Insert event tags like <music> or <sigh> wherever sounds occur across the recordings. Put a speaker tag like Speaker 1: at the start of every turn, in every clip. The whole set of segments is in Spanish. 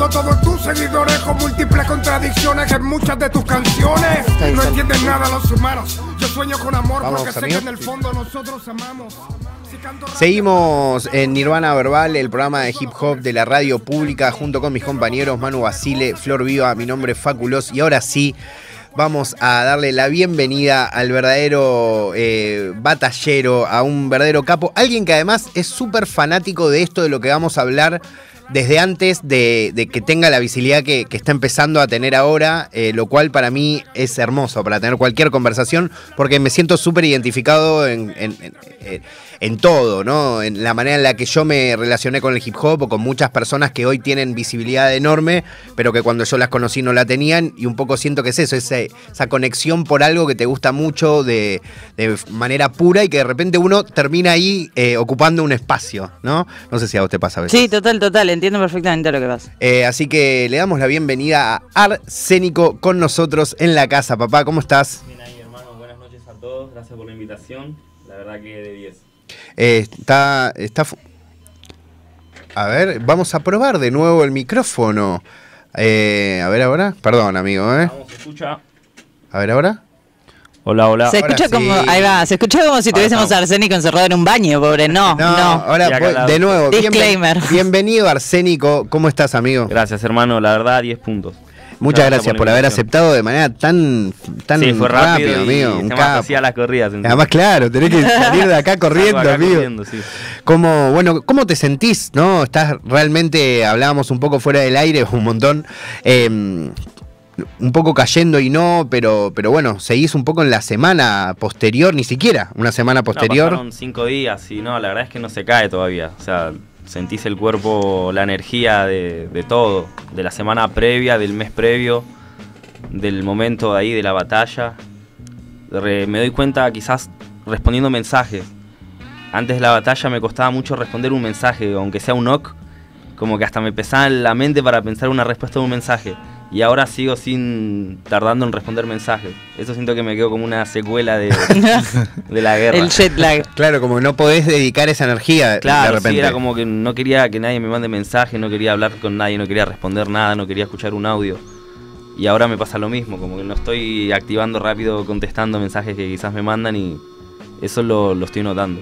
Speaker 1: Dividido todos tus seguidores con múltiples contradicciones en muchas de tus canciones. No entienden nada los humanos. Yo sueño con amor
Speaker 2: Vamos,
Speaker 1: porque sé
Speaker 2: amigo.
Speaker 1: que en el fondo nosotros amamos.
Speaker 2: Seguimos en Nirvana Verbal, el programa de hip hop de la radio pública, junto con mis compañeros Manu Basile, Flor Viva, mi nombre es Faculos, y ahora sí. Vamos a darle la bienvenida al verdadero eh, batallero, a un verdadero capo, alguien que además es súper fanático de esto, de lo que vamos a hablar desde antes de, que tenga la visibilidad que, está empezando a tener ahora, eh, lo cual para mí es hermoso para tener cualquier conversación, porque me siento súper identificado en, en- en- todo, ¿no? En la manera en la que yo me relacioné con el hip hop o con muchas personas que hoy tienen visibilidad enorme, pero que cuando yo las conocí no la tenían, y un poco siento que es eso, ese- esa conexión por algo que te gusta mucho de, de manera pura y que de repente uno termina ahí eh, ocupando un espacio, ¿no? No sé si a vos te pasa a veces.
Speaker 3: Sí, total, total, entiendo perfectamente lo que pasa.
Speaker 2: Eh, así que le damos la bienvenida a Arsénico con nosotros en la casa. Papá, ¿cómo estás?
Speaker 4: Bien ahí, hermano. Buenas noches a todos. Gracias por la invitación. La verdad que de 10.
Speaker 2: Eh, está, está. A ver, vamos a probar de nuevo el micrófono. Eh, a ver ahora. Perdón, amigo, ¿eh?
Speaker 4: Vamos, ¿se escucha?
Speaker 2: A ver ahora.
Speaker 4: Hola, hola.
Speaker 3: Se
Speaker 2: ahora
Speaker 3: escucha como,
Speaker 2: sí.
Speaker 3: ahí va, se escucha como si tuviésemos
Speaker 4: estamos.
Speaker 3: arsénico encerrado en un baño, pobre. No, no.
Speaker 2: ahora
Speaker 4: al lado.
Speaker 2: de nuevo. bienven-
Speaker 3: Disclaimer.
Speaker 2: bienvenido, Arsénico. ¿Cómo estás, amigo?
Speaker 4: Gracias, hermano. La verdad, 10 puntos.
Speaker 2: Muchas gracias por haber aceptado de manera tan, tan
Speaker 4: Sí, fue rápido, y
Speaker 2: amigo. Un
Speaker 4: hacía las corridas. entonces.
Speaker 2: Además, claro, tenés que <laughs> salir de acá corriendo,
Speaker 4: acá
Speaker 2: amigo.
Speaker 4: corriendo, sí.
Speaker 2: ¿Cómo, bueno, ¿Cómo te sentís? ¿No? Estás realmente, hablábamos un poco fuera del aire, <laughs> un montón, eh, un poco cayendo y no, pero, pero bueno, seguís un poco en la semana posterior, ni siquiera una semana
Speaker 4: No,
Speaker 2: posterior.
Speaker 4: pasaron 5 días y no, la verdad es que no se cae todavía. O sea, sentís el cuerpo, la energía de, todo. De la semana previa, del mes previo, del momento de ahí, de la batalla. Me doy cuenta quizás respondiendo mensajes. Antes de la batalla me costaba mucho responder un mensaje, aunque sea un knock, como que hasta me pesaba en la mente para pensar una respuesta a un mensaje. Y ahora sigo sin tardando en responder mensajes. Eso siento que me quedo como una secuela de, <laughs> de la guerra.
Speaker 3: El jet lag.
Speaker 2: Claro, como que no podés dedicar esa energía de
Speaker 4: Claro,
Speaker 2: repente.
Speaker 4: sí, era como que no quería que nadie me mande mensaje, no quería hablar con nadie, no quería responder nada, no quería escuchar un audio. Y ahora me pasa lo mismo, como que no estoy activando rápido, contestando mensajes que quizás me mandan y eso lo, lo estoy notando.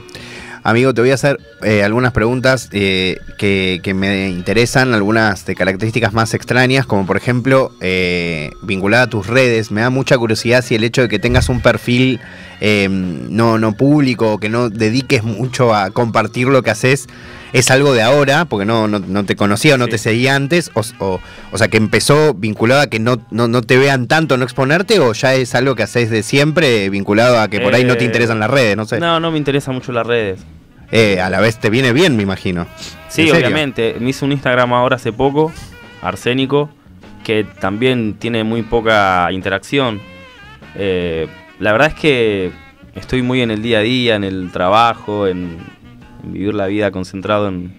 Speaker 2: Amigo, te voy a hacer eh, algunas preguntas eh, que, que me interesan, algunas de características más extrañas, como por ejemplo, eh, vinculada a tus redes. Me da mucha curiosidad si el hecho de que tengas un perfil eh, no, no público, que no dediques mucho a compartir lo que haces, es algo de ahora, porque no, no, no te conocía o no
Speaker 4: Sí.
Speaker 2: te seguía antes, o, o, o sea, que empezó vinculado a que no, no, no te vean tanto, no exponerte, o ya es algo que haces de siempre, vinculado a que por ahí no te
Speaker 4: Eh,
Speaker 2: interesan las redes, no sé.
Speaker 4: No, no me interesan mucho las redes.
Speaker 2: Eh, a la vez te viene bien, me imagino.
Speaker 4: Sí, obviamente. Me hice un Instagram ahora hace poco, Arsénico, que también tiene muy poca interacción. Eh, la verdad es que estoy muy en el día a día, en el trabajo, en, en vivir la vida concentrado en,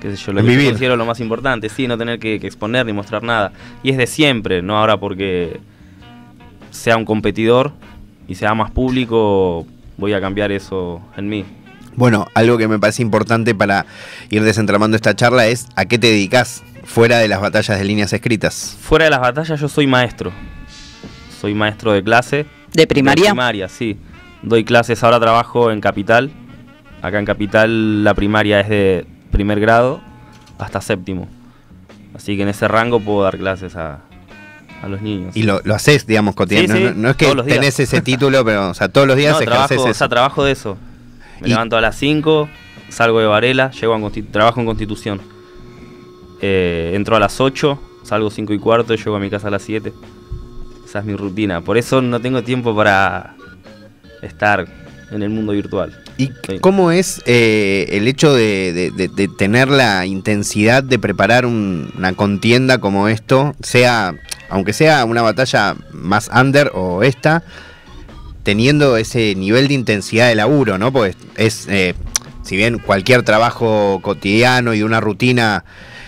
Speaker 4: qué sé yo, lo
Speaker 2: En
Speaker 4: que
Speaker 2: vivir.
Speaker 4: considero lo más importante, sí, no tener que, que exponer ni mostrar nada. Y es de siempre, no ahora porque sea un competidor y sea más público, voy a cambiar eso en mí.
Speaker 2: Bueno, algo que me parece importante para ir desentramando esta charla es a qué te dedicas fuera de las batallas de líneas escritas.
Speaker 4: Fuera de las batallas yo soy maestro. Soy maestro de clase.
Speaker 3: ¿De primaria?
Speaker 4: De primaria, sí. Doy clases, ahora trabajo en Capital. Acá en Capital la primaria es de primer grado hasta séptimo. Así que en ese rango puedo dar clases a, a los niños.
Speaker 2: Y lo, lo haces, digamos, cotidiano.
Speaker 4: Sí,
Speaker 2: no,
Speaker 4: sí,
Speaker 2: no- no es que tenés ese <laughs> título, pero o sea, todos los días
Speaker 4: no,
Speaker 2: ejerces
Speaker 4: trabajo, o
Speaker 2: eso.
Speaker 4: sea, trabajo de eso. Me
Speaker 2: Y-
Speaker 4: levanto a las 5, salgo de Varela, llego a trabajo en Constitución. Eh, entro a las 8, salgo 5 y cuarto, llego a mi casa a las 7. Esa es mi rutina. Por eso no tengo tiempo para estar en el mundo virtual.
Speaker 2: ¿Y
Speaker 4: Sí.
Speaker 2: cómo es eh, el hecho de, de- de- de tener la intensidad de preparar un- una contienda como esto, sea, aunque sea una batalla más under o esta, teniendo ese nivel de intensidad de laburo, ¿no? Pues es, eh, si bien cualquier trabajo cotidiano y una rutina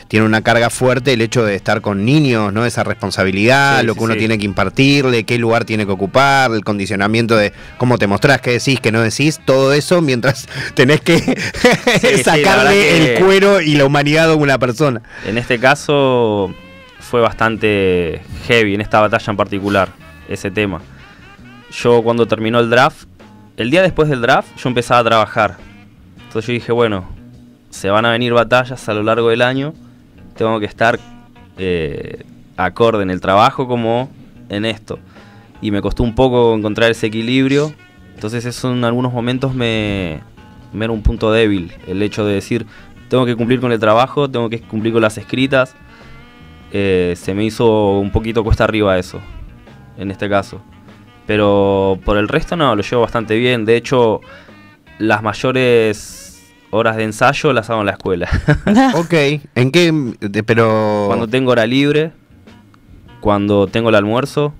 Speaker 2: tiene una carga fuerte el hecho de estar con niños, ¿no? Esa responsabilidad,
Speaker 4: Sí,
Speaker 2: lo
Speaker 4: sí,
Speaker 2: que uno
Speaker 4: sí.
Speaker 2: tiene que impartirle, qué lugar tiene que ocupar, el condicionamiento de cómo te mostrás, qué decís, qué no decís, todo eso mientras <laughs> tenés que <laughs> sacarle
Speaker 4: que-
Speaker 2: el cuero y la humanidad a una persona.
Speaker 4: En este caso fue bastante heavy en esta batalla en particular, ese tema. Yo cuando terminó el draft, el día después del draft, yo empezaba a trabajar. Entonces yo dije, bueno, se van a venir batallas a lo largo del año, tengo que estar eh, acorde en el trabajo como en esto. Y me costó un poco encontrar ese equilibrio. Entonces eso en algunos momentos me, me era un punto débil. El hecho de decir, tengo que cumplir con el trabajo, tengo que cumplir con las escritas. Eh, se me hizo un poquito cuesta arriba eso, en este caso. Pero por el resto no, lo llevo bastante bien. De hecho, las mayores horas de ensayo las hago en la escuela. <laughs> <laughs>
Speaker 2: Ok, ¿en qué? de- pero...
Speaker 4: cuando tengo hora libre, cuando tengo el almuerzo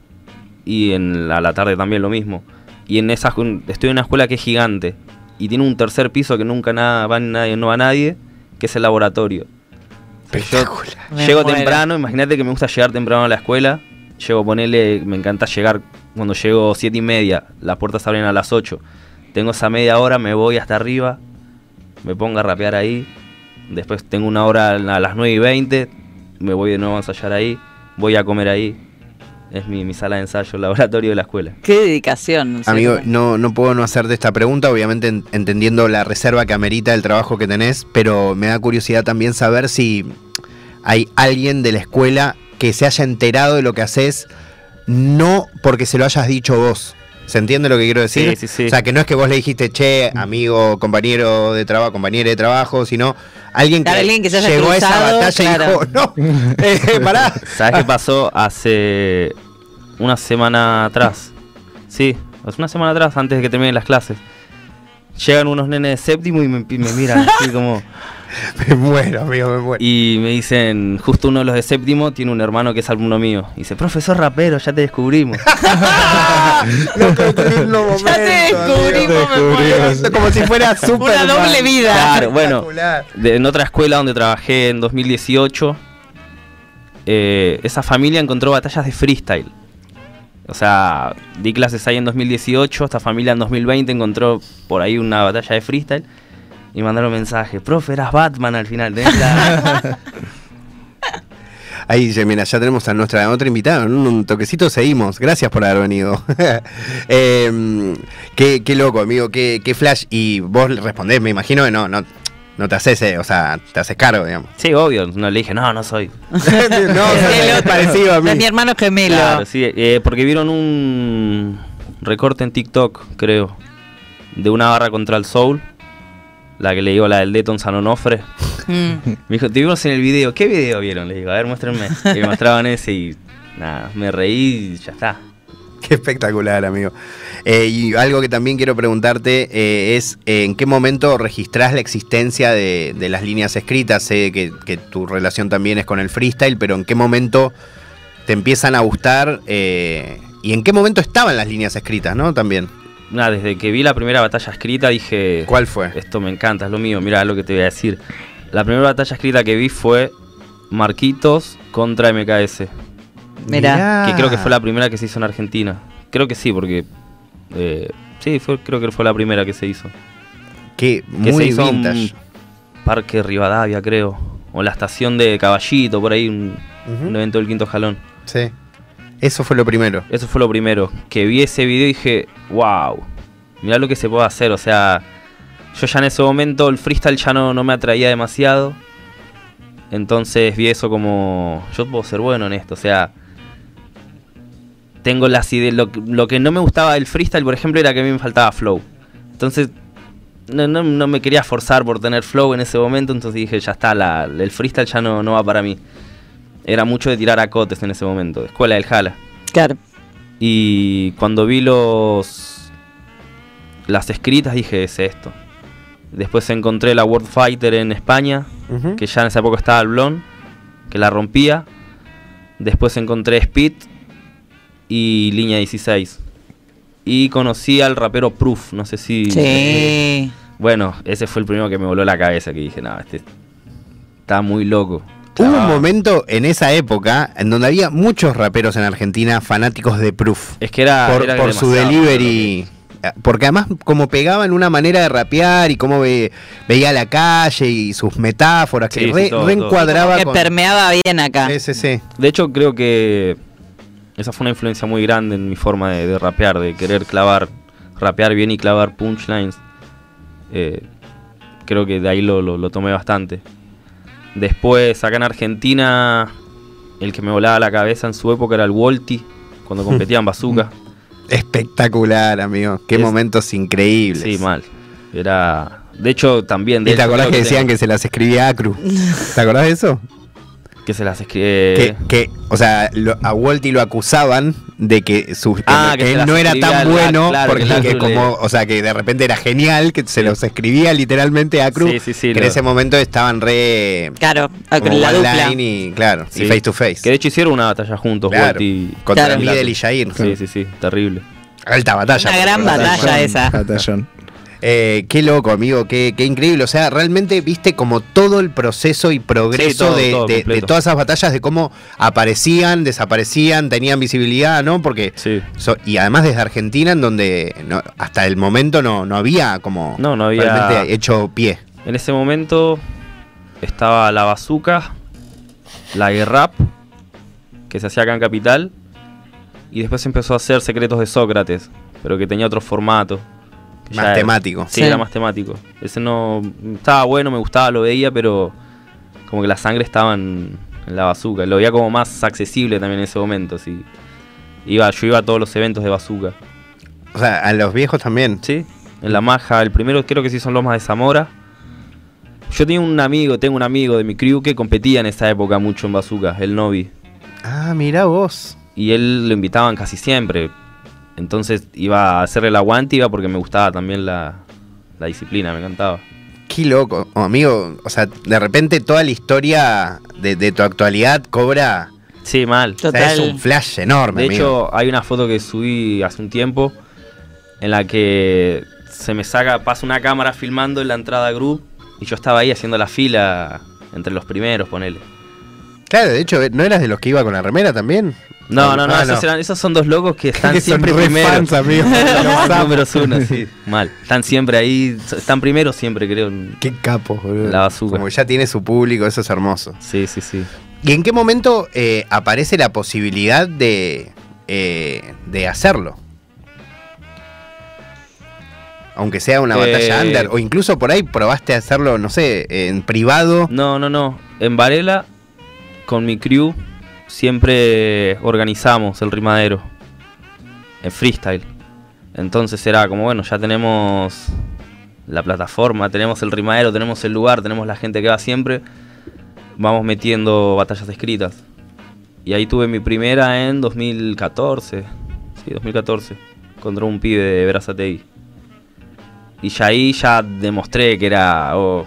Speaker 4: y en la, la tarde también lo mismo. Y en esa estoy en una escuela que es gigante y tiene un tercer piso que nunca nada, va nadie, no va nadie, que es el laboratorio. Yo
Speaker 2: Espectacular.
Speaker 4: Llego
Speaker 3: muero.
Speaker 4: temprano, imagínate que me gusta llegar temprano a la escuela. Llego a ponerle, me encanta llegar cuando llego siete y media, las puertas abren a las 8. Tengo esa media hora, me voy hasta arriba, me pongo a rapear ahí. Después tengo una hora a las 9 y 20, me voy de nuevo a ensayar ahí, voy a comer ahí. Es mi, mi sala de ensayo, el laboratorio de la escuela.
Speaker 3: Qué dedicación.
Speaker 2: Amigo, no, no puedo no hacerte esta pregunta, obviamente en- entendiendo la reserva que amerita el trabajo que tenés, pero me da curiosidad también saber si hay alguien de la escuela que se haya enterado de lo que haces, no porque se lo hayas dicho vos. ¿Se entiende lo que quiero decir?
Speaker 4: Sí, sí, sí.
Speaker 2: O sea, que no es que vos le dijiste, che, amigo, compañero de trabajo, compañera de trabajo, sino alguien que,
Speaker 3: Claro, alguien que se haya
Speaker 2: llegó a esa batalla
Speaker 3: claro.
Speaker 2: y dijo, no, <laughs> eh, pará.
Speaker 4: ¿Sabes qué pasó hace una semana atrás? Sí, hace una semana atrás, antes de que terminen las clases. Llegan unos nenes de séptimo y me, me miran así como... <laughs>
Speaker 2: Me muero, amigo, me muero.
Speaker 4: Y me dicen, justo uno de los de séptimo tiene un hermano que es alumno mío. Y dice, profesor rapero, ya te descubrimos. <laughs> <laughs>
Speaker 3: Ya te descubrimos,
Speaker 2: amigo.
Speaker 3: muero.
Speaker 2: Como si fuera super
Speaker 3: Una doble vida.
Speaker 4: Claro, bueno, de- en otra escuela donde trabajé en 2018, eh, esa familia encontró batallas de freestyle. O sea, di clases ahí en 2018, esta familia en 2020 encontró por ahí una batalla de freestyle y mandaron mensaje, profe, eras Batman al final, la-". <laughs>
Speaker 2: Ahí dice, mira, ya tenemos a nuestra otra invitada. En un toquecito seguimos. Gracias por haber venido. <laughs> Em, qué, qué loco, amigo, qué, qué flash. Y vos le respondés, me imagino que no, no, no te haces, eh, o sea, te haces cargo, digamos.
Speaker 4: Sí, obvio, no le dije, no, no soy. <laughs>
Speaker 2: no,
Speaker 3: Es el
Speaker 2: es
Speaker 3: otro.
Speaker 2: parecido a mí.
Speaker 3: Es mi hermano gemelo.
Speaker 4: Claro, sí, eh, porque vieron un recorte en TikTok, creo, de una barra contra el Soul, la que le digo, la del Deton San Onofre.
Speaker 3: Mm. <laughs>
Speaker 4: Me dijo, te vimos en el video, ¿qué video vieron? Le digo, a ver, muéstrenme. Y me mostraban ese y nada, me reí y ya está.
Speaker 2: Qué espectacular, amigo. Eh, y algo que también quiero preguntarte eh, es eh, en qué momento registrás la existencia de, de las líneas escritas. Sé que, que tu relación también es con el freestyle, pero en qué momento te empiezan a gustar eh, y en qué momento estaban las líneas escritas, ¿no? También.
Speaker 4: Nada, desde que vi la primera batalla escrita dije,
Speaker 2: ¿Cuál fue?
Speaker 4: esto me encanta, es lo mío, mira lo que te voy a decir. La primera batalla escrita que vi fue Marquitos contra MKS.
Speaker 3: Mirá.
Speaker 4: Que creo que fue la primera que se hizo en Argentina. Creo que sí, porque. eh, sí, fue, creo que fue la primera que se hizo.
Speaker 2: Que
Speaker 4: Que se
Speaker 2: muy
Speaker 4: hizo en
Speaker 2: vintage.
Speaker 4: Parque Rivadavia, creo. O la estación de Caballito, por ahí, un, un evento del quinto jalón.
Speaker 2: Sí. Eso fue lo primero.
Speaker 4: Eso fue lo primero. Que vi ese video y dije, wow, mirá lo que se puede hacer. O sea, yo ya en ese momento el freestyle ya no, no me atraía demasiado. Entonces vi eso como, yo puedo ser bueno en esto. O sea, tengo las ideas. Lo, lo que no me gustaba del freestyle, por ejemplo, era que a mí me faltaba flow. Entonces, no, no- no me quería forzar por tener flow en ese momento. Entonces dije, ya está, la- el freestyle ya no, no va para mí. Era mucho de tirar acotes en ese momento. Escuela del Jala.
Speaker 3: Claro.
Speaker 4: Y cuando vi los las escritas dije, es esto. Después encontré la World Fighter en España, que ya en esa época estaba el Blon, que la rompía. Después encontré Speed y Línea 16. Y conocí al rapero Proof, no sé si...
Speaker 3: Sí.
Speaker 4: Bueno, ese fue el primero que me voló la cabeza, que dije, no, este está muy loco.
Speaker 2: Hubo un momento en esa época en donde había muchos raperos en Argentina fanáticos de Proof.
Speaker 4: Es que era.
Speaker 2: por,
Speaker 4: era
Speaker 2: por su delivery. Porque además como pegaban una manera de rapear y cómo ve- veía la calle y sus metáforas, que
Speaker 4: Sí, sí,
Speaker 2: re-
Speaker 4: todo,
Speaker 2: reencuadraba
Speaker 3: que
Speaker 2: con...
Speaker 3: permeaba bien acá.
Speaker 2: Sí, sí, sí.
Speaker 4: De hecho, creo que esa fue una influencia muy grande en mi forma de, de rapear, de querer clavar, rapear bien y clavar punchlines. Eh, creo que de ahí lo, lo- lo tomé bastante. Después, acá en Argentina, el que me volaba la cabeza en su época era el Volti, cuando competía en <laughs> Bazooka.
Speaker 2: Espectacular, amigo. Qué
Speaker 4: Es-
Speaker 2: momentos increíbles.
Speaker 4: Sí, mal. Era. De hecho, también. De
Speaker 2: ¿Y te acordás que decían
Speaker 4: tengo-
Speaker 2: que se las escribía Acru? <laughs> ¿Te acordás de eso?
Speaker 4: que se las escribe.
Speaker 2: que, que, o sea, lo- a Walty lo acusaban de que, su, que,
Speaker 4: Ah,
Speaker 2: no-
Speaker 4: que
Speaker 2: él no era tan bueno
Speaker 4: claro,
Speaker 2: porque
Speaker 4: que
Speaker 2: como, o sea, que de repente era genial, que se los escribía literalmente a Acru.
Speaker 4: Sí, sí, sí,
Speaker 2: que en ese momento estaban re
Speaker 3: Claro,
Speaker 2: como
Speaker 3: la dupla.
Speaker 2: online y claro, y face to face.
Speaker 4: Que de hecho hicieron una batalla juntos,
Speaker 2: Claro,
Speaker 4: Volti.
Speaker 2: contra
Speaker 3: Claro.
Speaker 2: Y Jair.
Speaker 4: Sí, sí, sí, terrible.
Speaker 2: Alta batalla.
Speaker 3: Una gran
Speaker 2: Batalla.
Speaker 3: batalla esa.
Speaker 5: Batallón.
Speaker 2: Eh, qué loco, amigo, qué, qué increíble. O sea, realmente viste como todo el proceso y progreso
Speaker 4: Sí, todo,
Speaker 2: de,
Speaker 4: todo
Speaker 2: de- de
Speaker 4: completo.
Speaker 2: todas esas batallas, de cómo aparecían, desaparecían, tenían visibilidad, ¿no? Porque
Speaker 4: Sí.
Speaker 2: so- y además desde Argentina, en donde no- hasta el momento no, no había como
Speaker 4: No, no había-
Speaker 2: realmente hecho pie.
Speaker 4: En ese momento estaba la bazooka, la guerrap, que se hacía acá en Capital, y después empezó a hacer Secretos de Sócrates, pero que tenía otro formato.
Speaker 2: Más
Speaker 4: era-
Speaker 2: temático.
Speaker 4: Sí,
Speaker 3: Sí.
Speaker 4: era más temático. Ese no estaba bueno, me gustaba, lo veía, pero como que la sangre estaba en, en la bazooka. Lo veía como más accesible también en ese momento. Sí. Iba, yo iba a todos los eventos de bazooka.
Speaker 2: O sea, a los viejos también.
Speaker 4: Sí, en La Maja. El primero creo que sí son Lomas de Zamora. Yo tenía un amigo, tengo un amigo de mi crew que competía en esa época mucho en Bazooka, el Novi.
Speaker 2: Ah, mira vos.
Speaker 4: Y él lo invitaban casi siempre. Entonces iba a hacerle el aguante, iba porque me gustaba también la, la disciplina, me encantaba.
Speaker 2: Qué loco, Oh, amigo. O sea, de repente toda la historia de, de tu actualidad cobra.
Speaker 4: Sí, mal.
Speaker 2: o sea,
Speaker 3: Total.
Speaker 2: es un flash enorme.
Speaker 4: De
Speaker 2: amigo.
Speaker 4: hecho, hay una foto que subí hace un tiempo en la que se me saca, pasa una cámara filmando en la entrada a group y yo estaba ahí haciendo la fila entre los primeros, ponele.
Speaker 2: Claro, de hecho, ¿no eras de los que iba con la remera también?
Speaker 4: No, no, no,
Speaker 2: Ah,
Speaker 4: esos, eran- esos son dos locos que <laughs> están
Speaker 2: Que son
Speaker 4: siempre
Speaker 2: re
Speaker 4: primeros.
Speaker 2: fans, amigo. <laughs>
Speaker 4: Los números uno, sí. <laughs> Mal. Están siempre ahí, están primeros siempre, creo.
Speaker 2: Qué capos, boludo.
Speaker 4: La bazooka.
Speaker 2: Como ya tiene su público, eso es hermoso.
Speaker 4: Sí, sí, sí.
Speaker 2: ¿Y en qué momento eh, aparece la posibilidad de, eh, de hacerlo? Aunque sea una
Speaker 4: Eh,
Speaker 2: batalla under, o incluso por ahí probaste a hacerlo, no sé, en privado.
Speaker 4: No, no, no. En Varela, con mi crew, siempre organizamos el rimadero. En freestyle. Entonces era como, bueno, ya tenemos la plataforma, tenemos el rimadero, tenemos el lugar, tenemos la gente que va siempre. Vamos metiendo batallas escritas. Y ahí tuve mi primera en 2014. Sí, 2014. Contra un pibe de Berazategui. Y ya ahí ya demostré que era. oh, o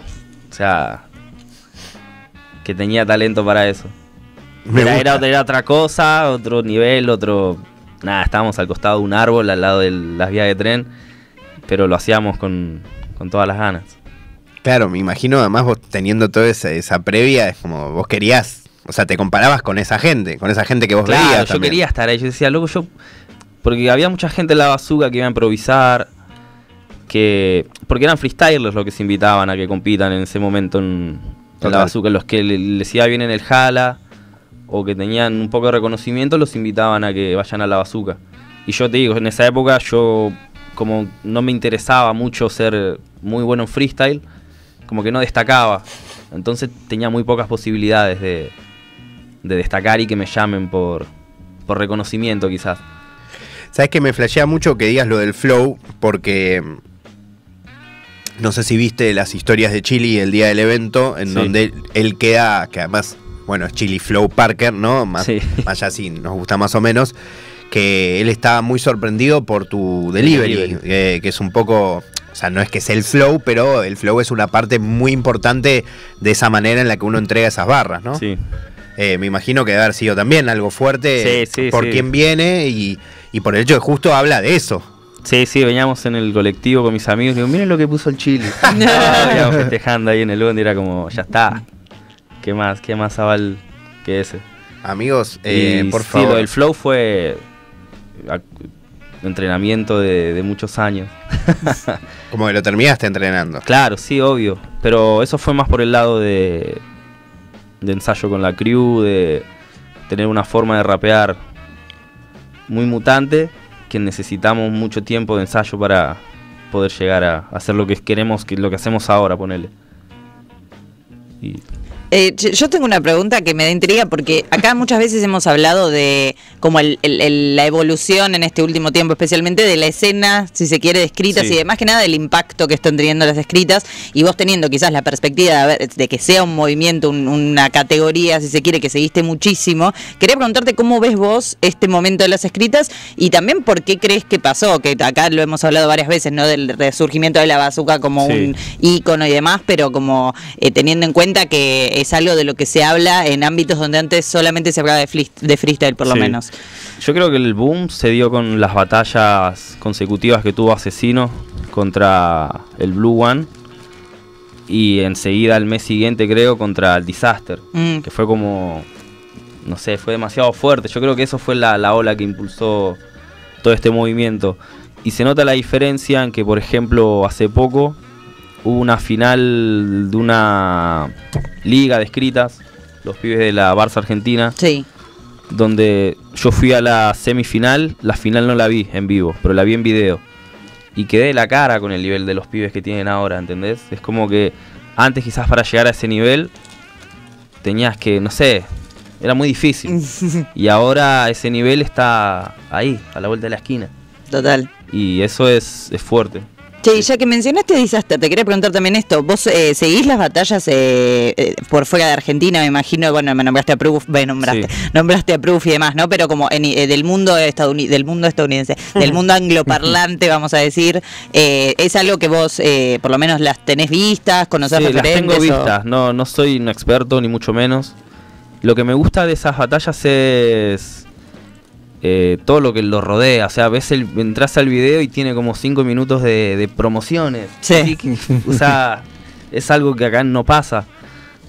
Speaker 4: sea. Que tenía talento para eso. Era, era otra- era otra cosa, otro nivel, otro. Nada, estábamos al costado de un árbol, al lado de las vías de tren. Pero lo hacíamos con, con todas las ganas.
Speaker 2: Claro, me imagino además vos teniendo toda esa, esa previa, es como vos querías, o sea, te comparabas con esa gente, con esa gente que vos
Speaker 4: Claro,
Speaker 2: veías.
Speaker 4: yo
Speaker 2: también.
Speaker 4: quería estar ahí. Yo decía, loco, yo. Porque había mucha gente en la bazooka que iba a improvisar. Que. Porque eran freestylers los que se invitaban a que compitan en ese momento en, en
Speaker 2: Total.
Speaker 4: la bazooka. Los que le- les iba bien en el Jala. O que tenían un poco de reconocimiento, los invitaban a que vayan a la bazooka. Y yo te digo, en esa época yo. Como no me interesaba mucho ser muy bueno en freestyle. Como que no destacaba. Entonces tenía muy pocas posibilidades de, de destacar y que me llamen por, por reconocimiento quizás.
Speaker 2: Sabes que me flashea mucho que digas lo del flow, porque no sé si viste las historias de Chili el día del evento, en
Speaker 4: Sí.
Speaker 2: donde él queda, que además, bueno, es Chili Flow Parker, ¿no? Más,
Speaker 4: Sí. <laughs>
Speaker 2: más allá sí, nos gusta más o menos, que él estaba muy sorprendido por tu delivery,
Speaker 4: delivery.
Speaker 2: eh, que es un poco... O sea, no es que sea el flow, pero el flow es una parte muy importante de esa manera en la que uno entrega esas barras, ¿no?
Speaker 4: Sí.
Speaker 2: Eh, me imagino que debe haber sido también algo fuerte
Speaker 4: Sí, sí,
Speaker 2: por
Speaker 4: sí.
Speaker 2: quién viene y, y por el hecho de justo habla de eso.
Speaker 4: Sí, sí, veníamos en el colectivo con mis amigos y digo, miren lo que puso el Chile. Ah, <laughs> veníamos festejando ahí en el bondi, era como, ya está. ¿Qué más? ¿Qué más aval que ese?
Speaker 2: Amigos, eh,
Speaker 4: Y
Speaker 2: por
Speaker 4: sí,
Speaker 2: favor.
Speaker 4: lo del flow fue entrenamiento de, de muchos años. <laughs>
Speaker 2: Como que lo terminaste entrenando.
Speaker 4: Claro, sí, obvio. Pero eso fue más por el lado de, de ensayo con la crew, de tener una forma de rapear muy mutante, que necesitamos mucho tiempo de ensayo para poder llegar a hacer lo que queremos, que lo que hacemos ahora, ponele. Y
Speaker 3: Eh, yo- tengo una pregunta que me da intriga porque acá muchas veces hemos hablado de como el- el- el- la evolución en este último tiempo, especialmente de la escena, si se quiere, de escritas
Speaker 4: Sí.
Speaker 3: y demás que nada del impacto que están teniendo las escritas y vos teniendo quizás la perspectiva de, de que sea un movimiento, un- una categoría, si se quiere, que seguiste muchísimo. Quería preguntarte cómo ves vos este momento de las escritas y también por qué crees que pasó, que acá lo hemos hablado varias veces, ¿no? Del resurgimiento de la bazooka como
Speaker 4: Sí.
Speaker 3: un ícono y demás, pero como eh, teniendo en cuenta que es algo de lo que se habla en ámbitos donde antes solamente se hablaba de, freestyle, por lo
Speaker 4: Sí.
Speaker 3: menos.
Speaker 4: Yo creo que el boom se dio con las batallas consecutivas que tuvo Asesino contra el Blue One y enseguida el mes siguiente creo contra el Disaster,
Speaker 3: Mm.
Speaker 4: que fue como, no sé, fue demasiado fuerte. Yo creo que eso fue la, la ola que impulsó todo este movimiento. Y se nota la diferencia en que, por ejemplo, hace poco hubo una final de una liga de escritas, los pibes de la Barça Argentina
Speaker 3: Sí,
Speaker 4: donde yo fui a la semifinal, la final no la vi en vivo, pero la vi en video. Y quedé de la cara con el nivel de los pibes que tienen ahora, ¿entendés? Es como que antes quizás para llegar a ese nivel tenías que, no sé, era muy difícil. <laughs> y ahora ese nivel está ahí, a la vuelta de la esquina.
Speaker 3: total.
Speaker 4: Y eso es, es fuerte.
Speaker 3: Che, ya que mencionaste Disaster, te quería preguntar también esto. ¿Vos eh, seguís las batallas eh, eh, por fuera de Argentina? Me imagino, bueno, me nombraste a Proof, bueno, nombraste,
Speaker 4: Sí.
Speaker 3: nombraste a Proof y demás, ¿no? Pero como en, del mundo estadouni- del mundo estadounidense, del mundo angloparlante, vamos a decir, ¿es algo que vos, eh, por lo menos, las tenés vistas, conocés
Speaker 4: Sí, las
Speaker 3: referentes?
Speaker 4: tengo
Speaker 3: o-
Speaker 4: vistas, no, no soy un experto ni mucho menos. Lo que me gusta de esas batallas es eh, todo lo que lo rodea. O sea, ves el, entras al video y tiene como 5 minutos de, de promociones.
Speaker 3: Sí.
Speaker 4: Que, o sea, <laughs> es algo que acá no pasa.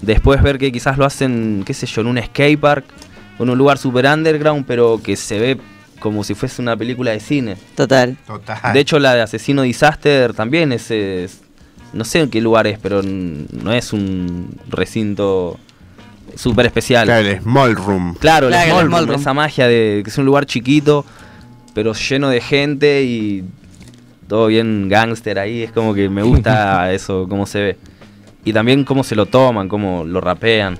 Speaker 4: Después ver que quizás lo hacen, qué sé yo, en un skatepark, o en un lugar super underground, pero que se ve como si fuese una película de cine.
Speaker 3: Total.
Speaker 2: Total.
Speaker 4: De hecho, la de Asesino Disaster también es, es- No sé en qué lugar es, pero no es un recinto súper especial.
Speaker 2: Claro, el Small Room.
Speaker 4: Claro, el
Speaker 3: Claro, el
Speaker 4: small
Speaker 3: small
Speaker 4: room,
Speaker 3: room.
Speaker 4: esa magia de que es un lugar chiquito, pero lleno de gente y todo bien gángster ahí. Es como que me gusta <laughs> eso, cómo se ve. Y también cómo se lo toman, cómo lo rapean.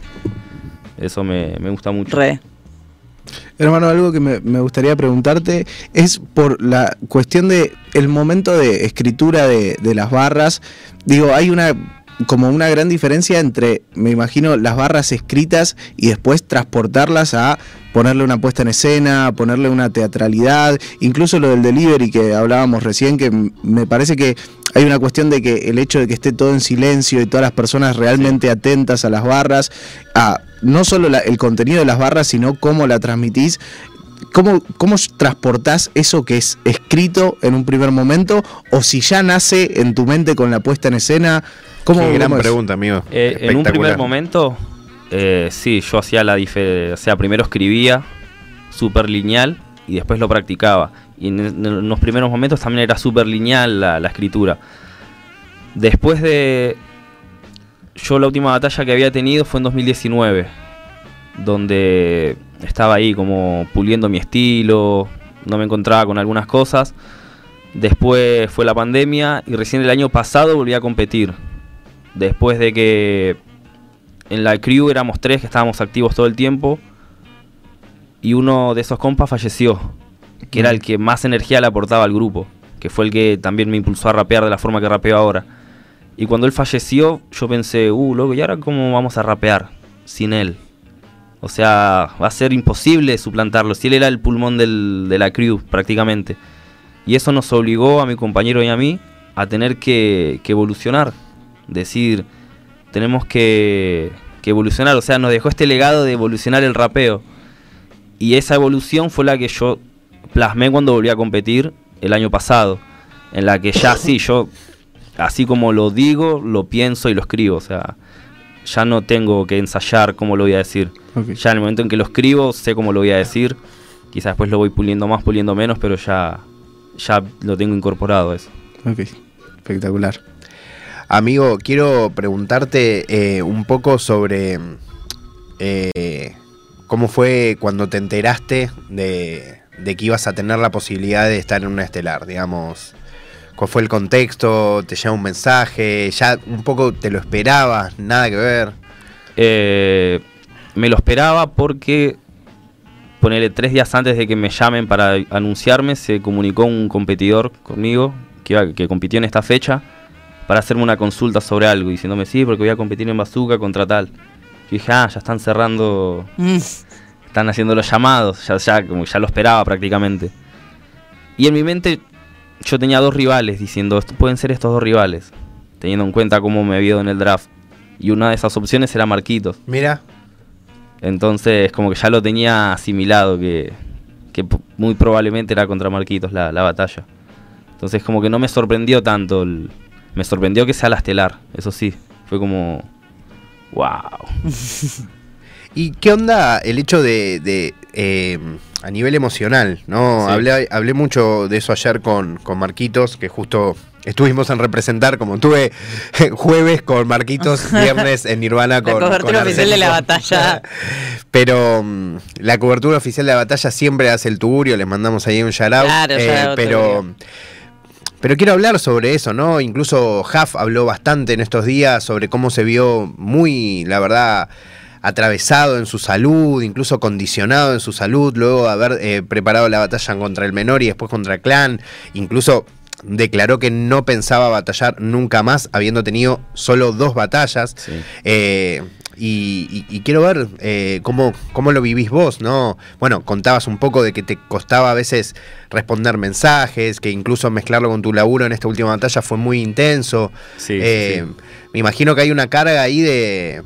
Speaker 4: Eso me, me gusta mucho.
Speaker 3: Re.
Speaker 5: Hermano, algo que me, me gustaría preguntarte es por la cuestión de el momento de escritura de, de las barras. Digo, hay una como una gran diferencia entre, me imagino, las barras escritas y después transportarlas a ponerle una puesta en escena, ponerle una teatralidad, incluso lo del delivery que hablábamos recién, que me parece que hay una cuestión de que el hecho de que esté todo en silencio y todas las personas realmente atentas a las barras, a no solo la- el contenido de las barras, sino cómo la transmitís, ¿Cómo, ¿Cómo transportás eso que es escrito en un primer momento? ¿O si ya nace en tu mente con la puesta en escena? ¿Cómo,
Speaker 2: Qué gran pregunta, amigo.
Speaker 4: Eh, en un primer momento, eh, sí, yo hacía la diferencia. O sea, primero escribía súper lineal y después lo practicaba. Y en, en los primeros momentos también era súper lineal la, la escritura. Después de. Yo la última batalla que había tenido fue en 2019, donde estaba ahí como puliendo mi estilo, no me encontraba con algunas cosas. Después fue la pandemia y recién el año pasado volví a competir. Después de que en la crew éramos tres que estábamos activos todo el tiempo y uno de esos compas falleció, que era el que más energía le aportaba al grupo, que fue el que también me impulsó a rapear de la forma que rapeo ahora. Y cuando él falleció, yo pensé, uh, loco, ¿y ahora cómo vamos a rapear sin él? O sea, va a ser imposible suplantarlo, si él era el pulmón de la crew prácticamente. Y eso nos obligó a mi compañero y a mí a tener que, que evolucionar. Decir, tenemos que, que evolucionar. O sea, nos dejó este legado de evolucionar el rapeo. Y esa evolución fue la que yo plasmé cuando volví a competir el año pasado. En la que ya sí, yo, así como lo digo, lo pienso y lo escribo. O sea, ya no tengo que ensayar cómo lo voy a decir. Ya en el momento en que lo escribo, sé cómo lo voy a decir. Quizás después lo voy puliendo más, puliendo menos, pero ya, ya lo tengo incorporado eso.
Speaker 5: Ok, espectacular.
Speaker 2: Amigo, quiero preguntarte eh, un poco sobre eh, cómo fue cuando te enteraste de, de que ibas a tener la posibilidad de estar en una estelar, digamos. ¿Cuál fue el contexto? ¿Te llega un mensaje? ¿Ya un poco te lo esperabas? ¿Nada que ver?
Speaker 4: Eh, me lo esperaba porque, ponele tres días antes de que me llamen para anunciarme, se comunicó un competidor conmigo que, iba- que compitió en esta fecha para hacerme una consulta sobre algo, diciéndome sí, porque voy a competir en Bazooka contra tal. Yo dije, ah, ya están cerrando,
Speaker 3: Mm.
Speaker 4: están haciendo los llamados, ya, ya, como ya lo esperaba prácticamente. Y en mi mente yo tenía dos rivales, diciendo, "Esto- pueden ser estos dos rivales, teniendo en cuenta cómo me ido en el draft. Y una de esas opciones era Marquitos.
Speaker 2: Mira,
Speaker 4: Entonces, como que ya lo tenía asimilado, que, que muy probablemente era contra Marquitos la, la batalla. Entonces, como que no me sorprendió tanto. el- me sorprendió que sea la estelar, eso sí. Fue como. ¡Wow! <laughs>
Speaker 2: ¿y qué onda el hecho de, de, eh, a nivel emocional? ¿no?
Speaker 4: Sí.
Speaker 2: Hablé, hablé mucho de eso ayer con, con Marquitos, que justo estuvimos en representar, como tuve <laughs> jueves con Marquitos, <laughs> viernes en Nirvana con
Speaker 3: La cobertura
Speaker 2: con
Speaker 3: oficial de la batalla. <laughs>
Speaker 2: Pero mm, la cobertura oficial de la batalla siempre hace el tuburio, les mandamos ahí un shout out.
Speaker 3: Claro,
Speaker 2: eh, pero, pero quiero hablar sobre eso, ¿no? Incluso Huff habló bastante en estos días sobre cómo se vio muy, la verdad, atravesado en su salud, incluso condicionado en su salud, luego de haber eh, preparado la batalla contra el menor y después contra el clan, incluso declaró que no pensaba batallar nunca más, habiendo tenido solo dos batallas.
Speaker 4: Sí.
Speaker 2: Eh, y, y- y quiero ver eh, cómo, cómo lo vivís vos, ¿no? Bueno, contabas un poco de que te costaba a veces responder mensajes, que incluso mezclarlo con tu laburo en esta última batalla fue muy intenso. Eh,
Speaker 4: sí.
Speaker 2: Me imagino que hay una carga ahí de,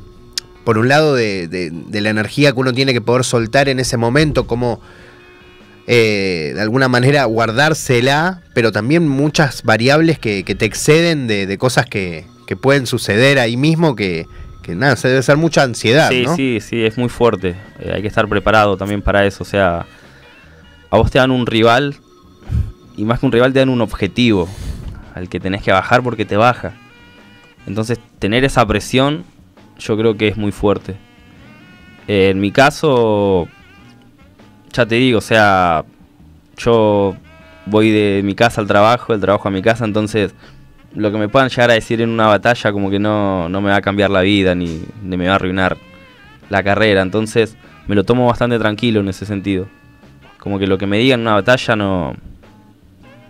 Speaker 2: por un lado, de, de- de la energía que uno tiene que poder soltar en ese momento, como eh, de alguna manera guardársela, pero también muchas variables que, que te exceden de, de cosas que, que pueden suceder ahí mismo, que, que nada, se debe ser mucha ansiedad,
Speaker 4: Sí,
Speaker 2: ¿no?
Speaker 4: sí, sí, es muy fuerte. Eh, hay que estar preparado también para eso. O sea, a vos te dan un rival y más que un rival te dan un objetivo al que tenés que bajar porque te baja. Entonces, tener esa presión yo creo que es muy fuerte. Eh, en mi caso, ya te digo, o sea, yo voy de mi casa al trabajo, del trabajo a mi casa, entonces lo que me puedan llegar a decir en una batalla como que no, no me va a cambiar la vida ni, ni me va a arruinar la carrera. Entonces me lo tomo bastante tranquilo en ese sentido. Como que lo que me digan en una batalla no...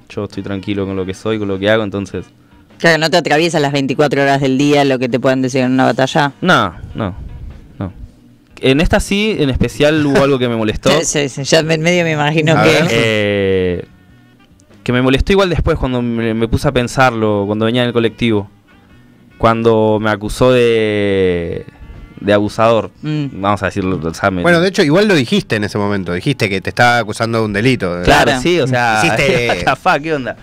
Speaker 4: Yo estoy tranquilo con lo que soy, con lo que hago, entonces...
Speaker 3: Claro, no te atraviesas las 24 horas del día lo que te puedan decir en una batalla.
Speaker 4: No, no, no. En esta sí, en especial hubo algo que me molestó. <laughs>
Speaker 3: Sí, sí, sí, ya en medio me imagino
Speaker 2: A
Speaker 3: que...
Speaker 4: Eh, que me molestó igual después cuando me, me puse a pensarlo, cuando venía en el colectivo. Cuando me acusó de, de abusador.
Speaker 3: Mm.
Speaker 4: Vamos a decirlo. o sea, me-
Speaker 2: Bueno, de hecho, igual lo dijiste en ese momento, dijiste que te estaba acusando de un delito.
Speaker 4: Claro,
Speaker 3: Claro.
Speaker 4: sí, o sea,
Speaker 2: Hiciste- <laughs>
Speaker 4: ¿qué onda?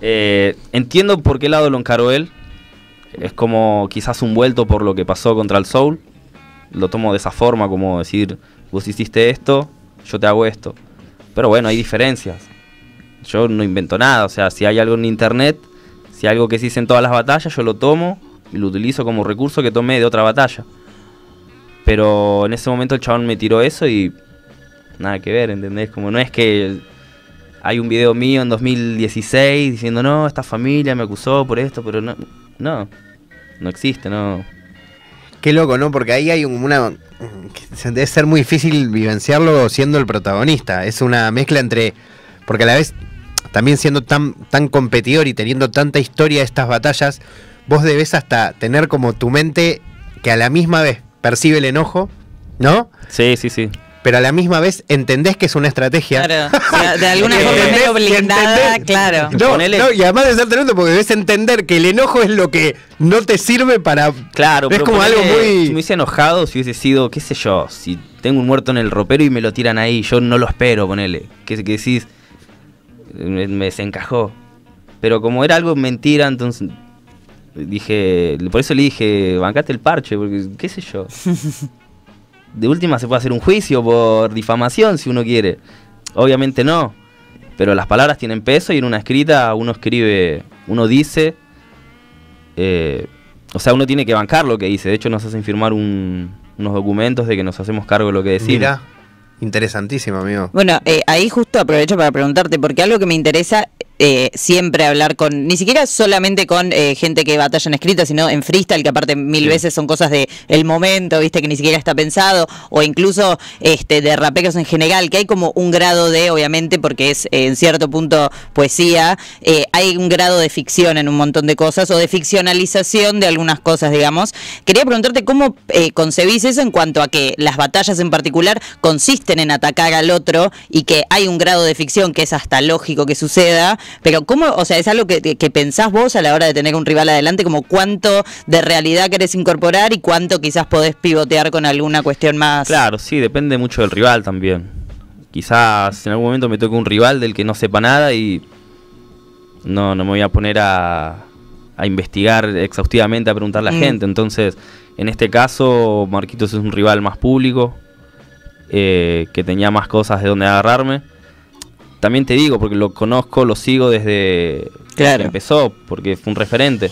Speaker 4: Eh, entiendo por qué lado lo encaró él. Es como quizás un vuelto por lo que pasó contra el Soul. Lo tomo de esa forma, como decir, vos hiciste esto, yo te hago esto. Pero bueno, hay diferencias. Yo no invento nada, o sea, si hay algo en internet, si algo que se dice en todas las batallas, yo lo tomo y lo utilizo como recurso que tomé de otra batalla. Pero en ese momento el chabón me tiró eso y nada que ver, ¿entendés? Como no es que hay un video mío en 2016 diciendo, no, esta familia me acusó por esto, pero no, no, no existe, no.
Speaker 2: Qué loco, ¿no? Porque ahí hay un- una... Debe ser muy difícil vivenciarlo siendo el protagonista. Es una mezcla entre... Porque a la vez, también siendo tan, tan competidor y teniendo tanta historia de estas batallas, vos debes hasta tener como tu mente que a la misma vez percibe el enojo, ¿no?
Speaker 4: Sí, sí, sí.
Speaker 2: Pero a la misma vez entendés que es una estrategia.
Speaker 3: Claro, o sea, de alguna <laughs> forma
Speaker 2: entendés-
Speaker 3: medio
Speaker 2: y
Speaker 3: blindada,
Speaker 2: entendés-
Speaker 3: claro.
Speaker 2: No,
Speaker 4: Ponele-
Speaker 2: no, y además de ser tremendo porque debes entender que el enojo es lo que no te sirve para...
Speaker 4: Claro,
Speaker 2: es
Speaker 4: pero
Speaker 2: como
Speaker 4: ponele,
Speaker 2: algo muy...
Speaker 4: Si me hubiese enojado, si hubiese sido, qué sé yo, si tengo un muerto en el ropero y me lo tiran ahí, yo no lo espero, ponele. Que, que decís, me, me desencajó. Pero como era algo mentira, entonces Dije, por eso le dije, bancate el parche, porque qué sé yo. <laughs> De última se puede hacer un juicio por difamación si uno quiere. Obviamente no, pero las palabras tienen peso y en una escrita uno escribe, uno dice, eh, o sea, uno tiene que bancar lo que dice. De hecho, nos hacen firmar un- unos documentos de que nos hacemos cargo de lo que decimos.
Speaker 2: Mira, interesantísimo, amigo.
Speaker 3: Bueno, eh, ahí justo aprovecho para preguntarte, porque algo que me interesa eh, siempre hablar con, ni siquiera solamente con eh, gente que batalla en escrita, sino en freestyle, que aparte mil veces son cosas de el momento, viste, que ni siquiera está pensado, o incluso este de raperos en general, que hay como un grado de, obviamente, porque es eh, en cierto punto poesía, eh, hay un grado de ficción en un montón de cosas, o de ficcionalización de algunas cosas, digamos. Quería preguntarte cómo eh, concebís eso en cuanto a que las batallas en particular consisten en atacar al otro y que hay un grado de ficción que es hasta lógico que suceda, pero cómo, o sea, es algo que, que pensás vos a la hora de tener un rival adelante, como cuánto de realidad querés incorporar y cuánto quizás podés pivotear con alguna cuestión más.
Speaker 4: Claro, sí, depende mucho del rival también. Quizás en algún momento me toque un rival del que no sepa nada y no, no me voy a poner a, a investigar exhaustivamente, a preguntarle a la
Speaker 3: Mm.
Speaker 4: gente. Entonces, en este caso, Marquitos es un rival más público, eh, que tenía más cosas de donde agarrarme. También te digo, porque lo conozco, lo sigo desde
Speaker 3: Claro.
Speaker 4: que empezó, porque fue un referente.